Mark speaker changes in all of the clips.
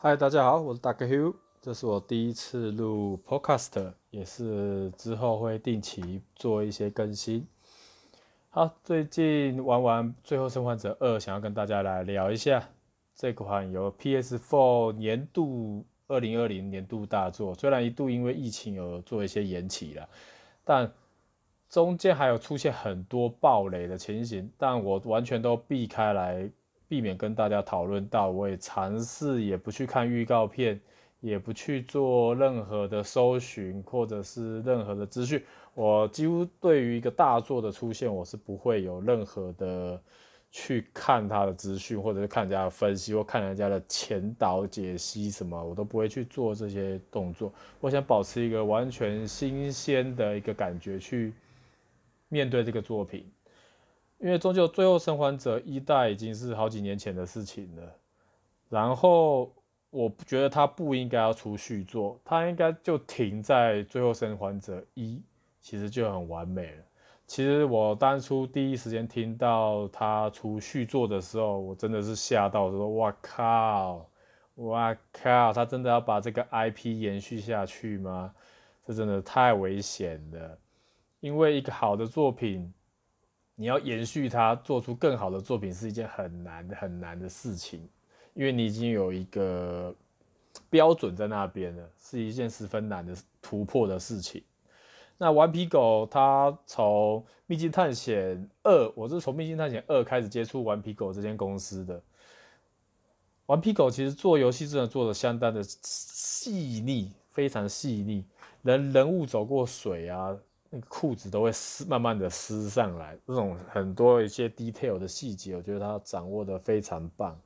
Speaker 1: 嗨，大家好，我是 Dr. Hugh，这是我第一次录 Podcast，也是之后会定期做一些更新。好，最近玩完《最后生还者二》，想要跟大家来聊一下这款由 PS4 年度二零二零年度大作，虽然一度因为疫情有做一些延期了，但中间还有出现很多暴雷的情形，但我完全都避开来。避免跟大家讨论到，我也尝试也不去看预告片，也不去做任何的搜寻或者是任何的资讯。我几乎对于一个大作的出现，我是不会有任何的去看它的资讯，或者是看人家的分析，或看人家的前导解析什么，我都不会去做这些动作。我想保持一个完全新鲜的一个感觉去面对这个作品。因为终究《最后生还者》一代已经是好几年前的事情了，然后我觉得他不应该要出续作，他应该就停在《最后生还者一》，其实就很完美了。其实我当初第一时间听到他出续作的时候，我真的是吓到，说：“哇靠，哇靠，他真的要把这个 IP 延续下去吗？这真的太危险了，因为一个好的作品。”你要延续它，做出更好的作品是一件很难很难的事情，因为你已经有一个标准在那边了，是一件十分难的突破的事情。那顽皮狗它从《秘境探险二》，我是从《秘境探险二》开始接触顽皮狗这间公司的。顽皮狗其实做游戏真的做得相当的细腻，非常细腻，人人物走过水啊。那个裤子都会湿，慢慢的湿上来，这种很多一些 detail 的细节，我觉得他掌握的非常棒。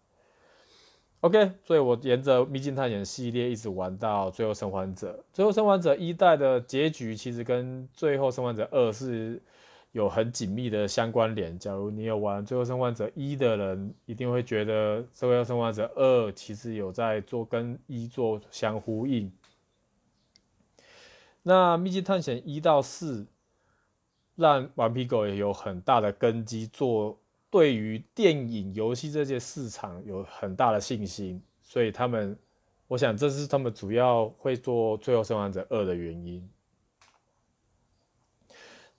Speaker 1: OK，所以我沿着秘境探险系列一直玩到最后生还者。最后生还者一代的结局其实跟最后生还者二是有很紧密的相关联。假如你有玩最后生还者一的人，一定会觉得最后生还者二其实有在做跟一做相呼应。那《秘境探险》一到四，让顽皮狗也有很大的根基，做对于电影、游戏这些市场有很大的信心，所以他们，我想这是他们主要会做《最后生还者二》的原因。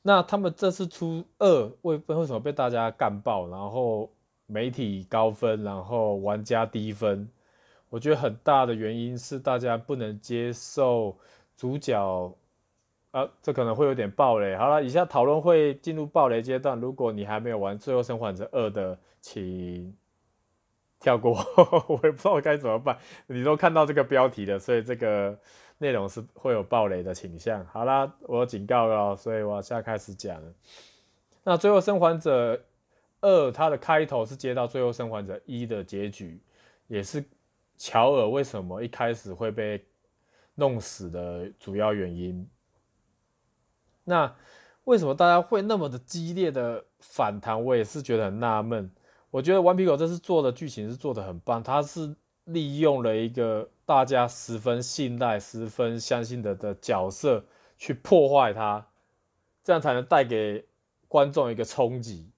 Speaker 1: 那他们这次出二，为为什么被大家干爆？然后媒体高分，然后玩家低分？我觉得很大的原因是大家不能接受。主角啊，这可能会有点爆雷。好了，以下讨论会进入爆雷阶段。如果你还没有玩《最后生还者二》的，请跳过。我也不知道该怎么办。你都看到这个标题了，所以这个内容是会有爆雷的倾向。好啦，我警告了，所以我现在开始讲。那《最后生还者二》它的开头是接到《最后生还者一》的结局，也是乔尔为什么一开始会被。弄死的主要原因。那为什么大家会那么的激烈的反弹？我也是觉得很纳闷。我觉得顽皮狗这次做的剧情是做的很棒，它是利用了一个大家十分信赖、十分相信的的角色去破坏它，这样才能带给观众一个冲击。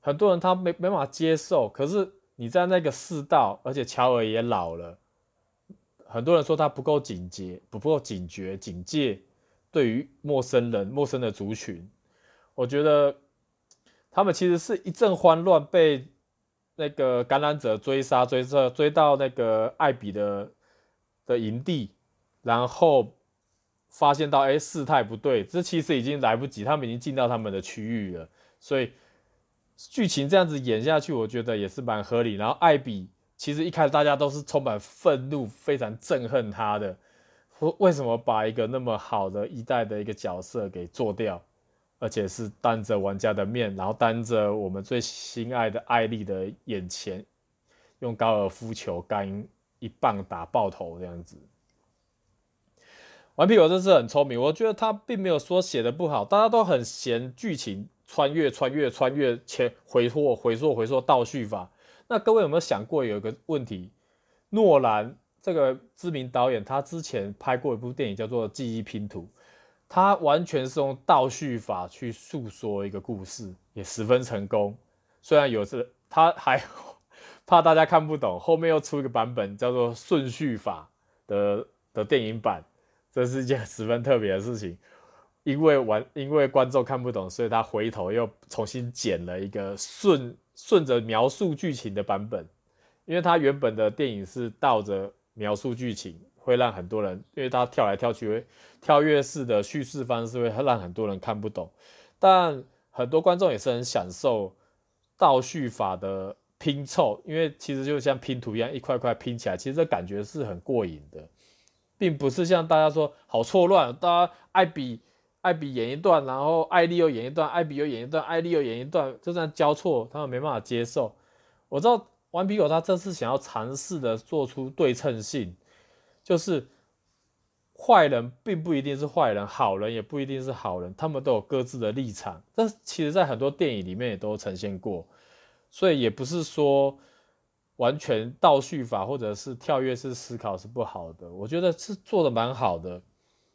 Speaker 1: 很多人他没没法接受，可是你在那个世道，而且乔尔也老了。很多人说他不够警觉，不够警觉、警戒，对于陌生人、陌生的族群，我觉得他们其实是一阵慌乱，被那个感染者追杀、追杀、追到那个艾比的的营地，然后发现到哎事态不对，这其实已经来不及，他们已经进到他们的区域了，所以剧情这样子演下去，我觉得也是蛮合理。然后艾比。其实一开始大家都是充满愤怒，非常憎恨他的，为什么把一个那么好的一代的一个角色给做掉，而且是当着玩家的面，然后当着我们最心爱的艾莉的眼前，用高尔夫球杆一棒打爆头这样子。顽皮狗真是很聪明，我觉得他并没有说写的不好，大家都很嫌剧情穿越、穿越、穿越前回溯、回溯、回溯倒叙法。那各位有没有想过有一个问题？诺兰这个知名导演，他之前拍过一部电影叫做《记忆拼图》，他完全是用倒叙法去诉说一个故事，也十分成功。虽然有时他还 怕大家看不懂，后面又出一个版本叫做顺序法的的电影版，这是一件十分特别的事情。因为玩，因为观众看不懂，所以他回头又重新剪了一个顺顺着描述剧情的版本。因为他原本的电影是倒着描述剧情，会让很多人，因为他跳来跳去，跳跃式的叙事方式会让很多人看不懂。但很多观众也是很享受倒叙法的拼凑，因为其实就像拼图一样，一块块拼起来，其实这感觉是很过瘾的，并不是像大家说好错乱，大家爱比。艾比演一段，然后艾莉又演一段，艾比又演一段，艾莉又演一段，就这样交错，他们没办法接受。我知道顽皮狗他这次想要尝试的做出对称性，就是坏人并不一定是坏人，好人也不一定是好人，他们都有各自的立场。但其实，在很多电影里面也都呈现过，所以也不是说完全倒叙法或者是跳跃式思考是不好的。我觉得是做的蛮好的。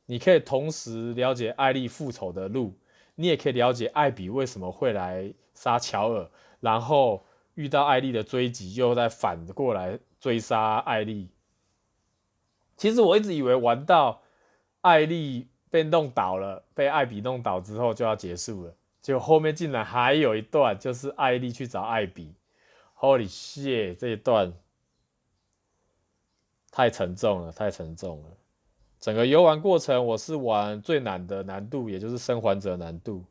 Speaker 1: 你可以同时了解艾丽复仇的路，你也可以了解艾比为什么会来杀乔尔，然后遇到艾丽的追击，又再反过来追杀艾丽。其实我一直以为玩到艾丽被弄倒了，被艾比弄倒之后就要结束了，结果后面竟然还有一段，就是艾丽去找艾比。Holy shit，这一段太沉重了，太沉重了。整个游玩过程，我是玩最难的难度，也就是生还者难度。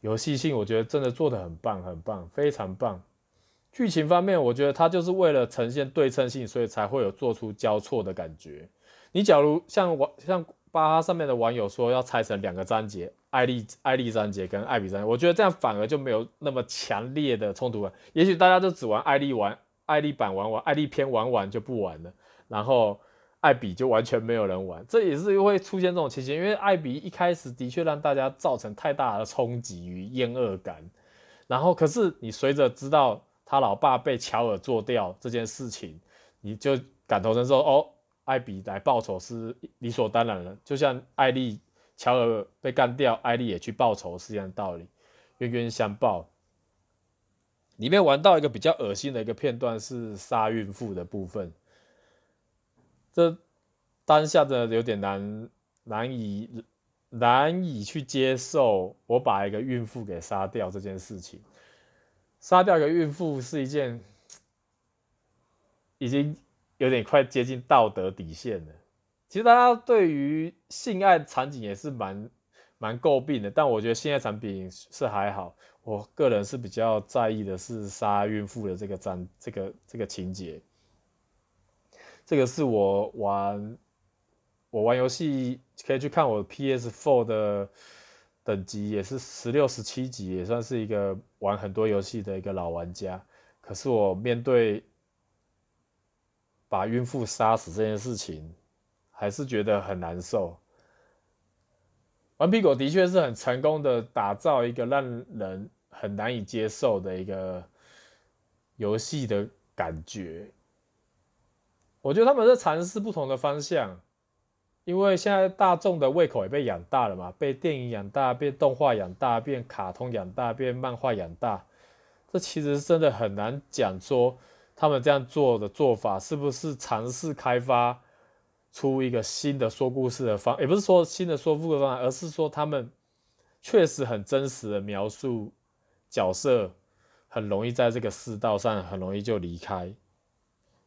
Speaker 1: 游戏性我觉得真的做的很棒，很棒，非常棒。剧情方面，我觉得它就是为了呈现对称性，所以才会有做出交错的感觉。你假如像网像巴哈上面的网友说要拆成两个章节，艾莉艾莉章节跟艾比章节，我觉得这样反而就没有那么强烈的冲突感。也许大家就只玩艾莉玩艾莉版玩完，艾莉篇玩完就不玩了，然后。艾比就完全没有人玩，这也是会出现这种情形，因为艾比一开始的确让大家造成太大的冲击与厌恶感，然后可是你随着知道他老爸被乔尔做掉这件事情，你就感同身受哦，艾比来报仇是理所当然的，就像艾丽乔尔被干掉，艾丽也去报仇是一样的道理，冤冤相报。里面玩到一个比较恶心的一个片段是杀孕妇的部分。这当下的有点难难以难以去接受，我把一个孕妇给杀掉这件事情。杀掉一个孕妇是一件已经 有点快接近道德底线了。其实大家对于性爱场景也是蛮蛮诟病的，但我觉得性爱场景是还好。我个人是比较在意的是杀孕妇的这个章这个这个情节。这个是我玩，我玩游戏可以去看我 PS4 的等级，也是十六、十七级，也算是一个玩很多游戏的一个老玩家。可是我面对把孕妇杀死这件事情，还是觉得很难受。顽皮狗的确是很成功的打造一个让人很难以接受的一个游戏的感觉。我觉得他们在尝试不同的方向，因为现在大众的胃口也被养大了嘛，被电影养大，被动画养大，变卡通养大，变漫画养大。这其实真的很难讲说他们这样做的做法是不是尝试开发出一个新的说故事的方，也不是说新的说故事方法，而是说他们确实很真实的描述角色，很容易在这个世道上很容易就离开，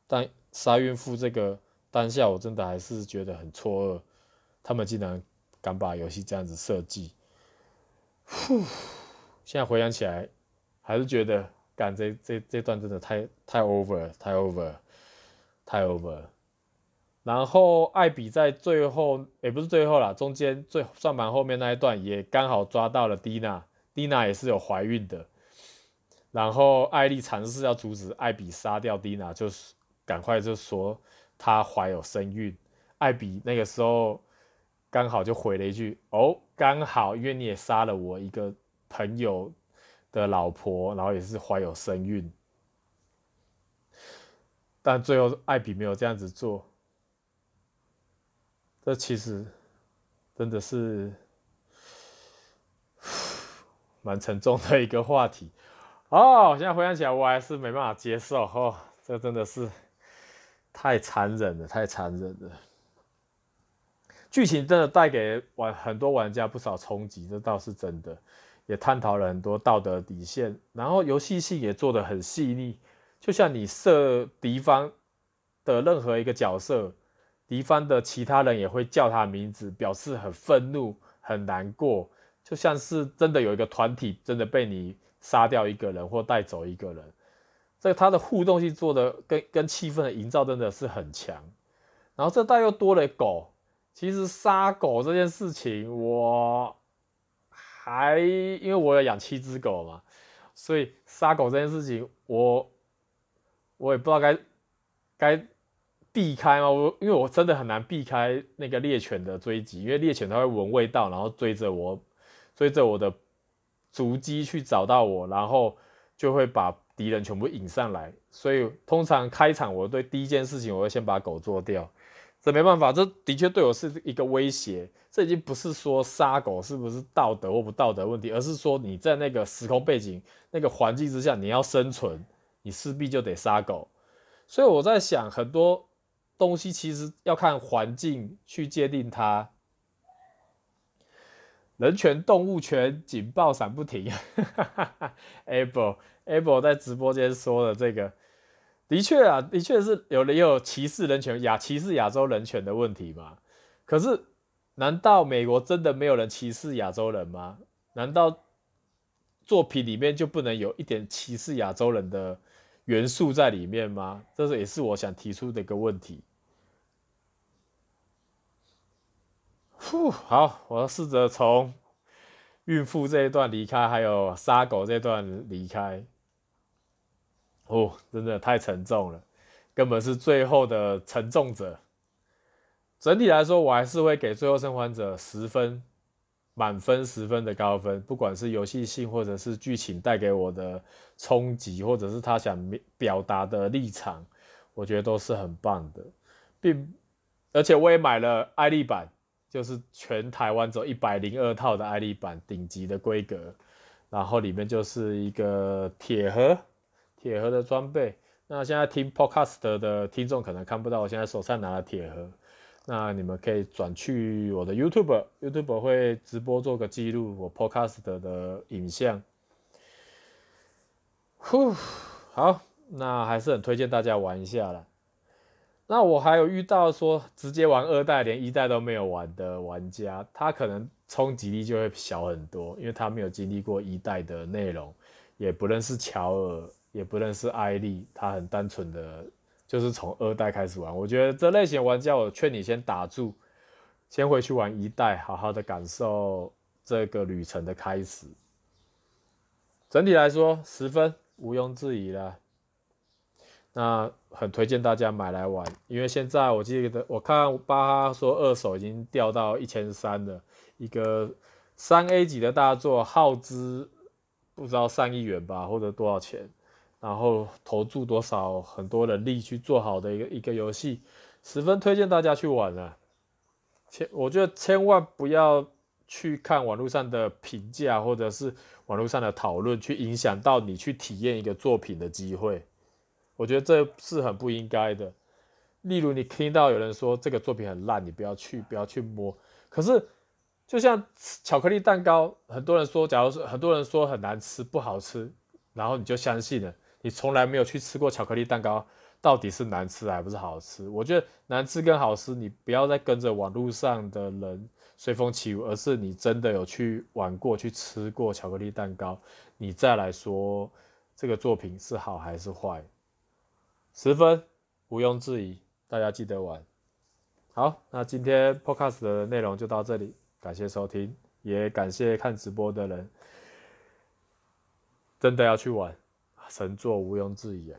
Speaker 1: 但。杀孕妇这个当下，我真的还是觉得很错愕，他们竟然敢把游戏这样子设计。呼，现在回想起来，还是觉得干这这这段真的太太 over，太 over，太 over。然后艾比在最后，也不是最后啦，中间最算盘后面那一段也刚好抓到了蒂娜，蒂娜也是有怀孕的。然后艾莉尝试要阻止艾比杀掉蒂娜，就是。赶快就说她怀有身孕，艾比那个时候刚好就回了一句：“哦，刚好，因为你也杀了我一个朋友的老婆，然后也是怀有身孕。”但最后艾比没有这样子做，这其实真的是 蛮沉重的一个话题。哦，现在回想起来，我还是没办法接受哦，这真的是太残忍了，太残忍了。剧情真的带给玩很多玩家不少冲击，这倒是真的，也探讨了很多道德底线，然后游戏性也做得很细腻，就像你射敌方的任何一个角色，敌方的其他人也会叫他名字，表示很愤怒、很难过，就像是真的有一个团体真的被你杀掉一个人或带走一个人，这他的互动性做的跟跟气氛的营造真的是很强，然后这代又多了狗，其实杀狗这件事情，我还因为我有养七只狗嘛，所以杀狗这件事情我我也不知道该该。避开吗？我因为我真的很难避开那个猎犬的追击，因为猎犬它会闻味道，然后追着我，追着我的足迹去找到我，然后就会把敌人全部引上来。所以通常开场，我对第一件事情，我会先把狗做掉。这没办法，这的确对我是一个威胁。这已经不是说杀狗是不是道德或不道德问题，而是说你在那个时空背景、那个环境之下，你要生存，你势必就得杀狗。所以我在想很多。东西其实要看环境去界定它，人权、动物权，警报闪不停。Able Able 在直播间说的这个，的确啊，的确是有人有歧视人权、亚歧视亚洲人权的问题嘛？可是，难道美国真的没有人歧视亚洲人吗？难道作品里面就不能有一点歧视亚洲人的元素在里面吗？这是也是我想提出的一个问题。呼，好，我要试着从孕妇这一段离开，还有杀狗这段离开。哦，真的太沉重了，根本是最后的沉重者。整体来说，我还是会给《最后生还者》十分，满分十分的高分。不管是游戏性，或者是剧情带给我的冲击，或者是他想表达的立场，我觉得都是很棒的，并而且我也买了爱丽版。就是全台湾只有一百零二套的艾利版顶级的规格，然后里面就是一个铁盒，铁盒的装备。那现在听 Podcast 的听众可能看不到我现在手上拿的铁盒，那你们可以转去我的 YouTube，YouTube 会直播做个记录我 Podcast 的影像。呼，好，那还是很推荐大家玩一下啦。那我还有遇到说直接玩二代连一代都没有玩的玩家，他可能冲击力就会小很多，因为他没有经历过一代的内容，也不认识乔尔，也不认识艾莉，他很单纯的就是从二代开始玩。我觉得这类型玩家，我劝你先打住，先回去玩一代，好好的感受这个旅程的开始。整体来说，十分毋庸置疑了。那很推荐大家买来玩，因为现在我记得我看巴哈说二手已经掉到一千三了，一个三 A 级的大作，耗资不知道上亿元吧，或者多少钱，然后投注多少很多人力去做好的一个一个游戏，十分推荐大家去玩啊！千我觉得千万不要去看网络上的评价或者是网络上的讨论，去影响到你去体验一个作品的机会。我觉得这是很不应该的。例如，你听到有人说这个作品很烂，你不要去，不要去摸。可是，就像巧克力蛋糕，很多人说，假如说很多人说很难吃、不好吃，然后你就相信了。你从来没有去吃过巧克力蛋糕，到底是难吃还不是好吃？我觉得难吃跟好吃，你不要再跟着网络上的人随风起舞，而是你真的有去玩过、去吃过巧克力蛋糕，你再来说这个作品是好还是坏。十分毋庸置疑，大家记得玩。好，那今天 Podcast 的内容就到这里，感谢收听，也感谢看直播的人，真的要去玩，神作毋庸置疑。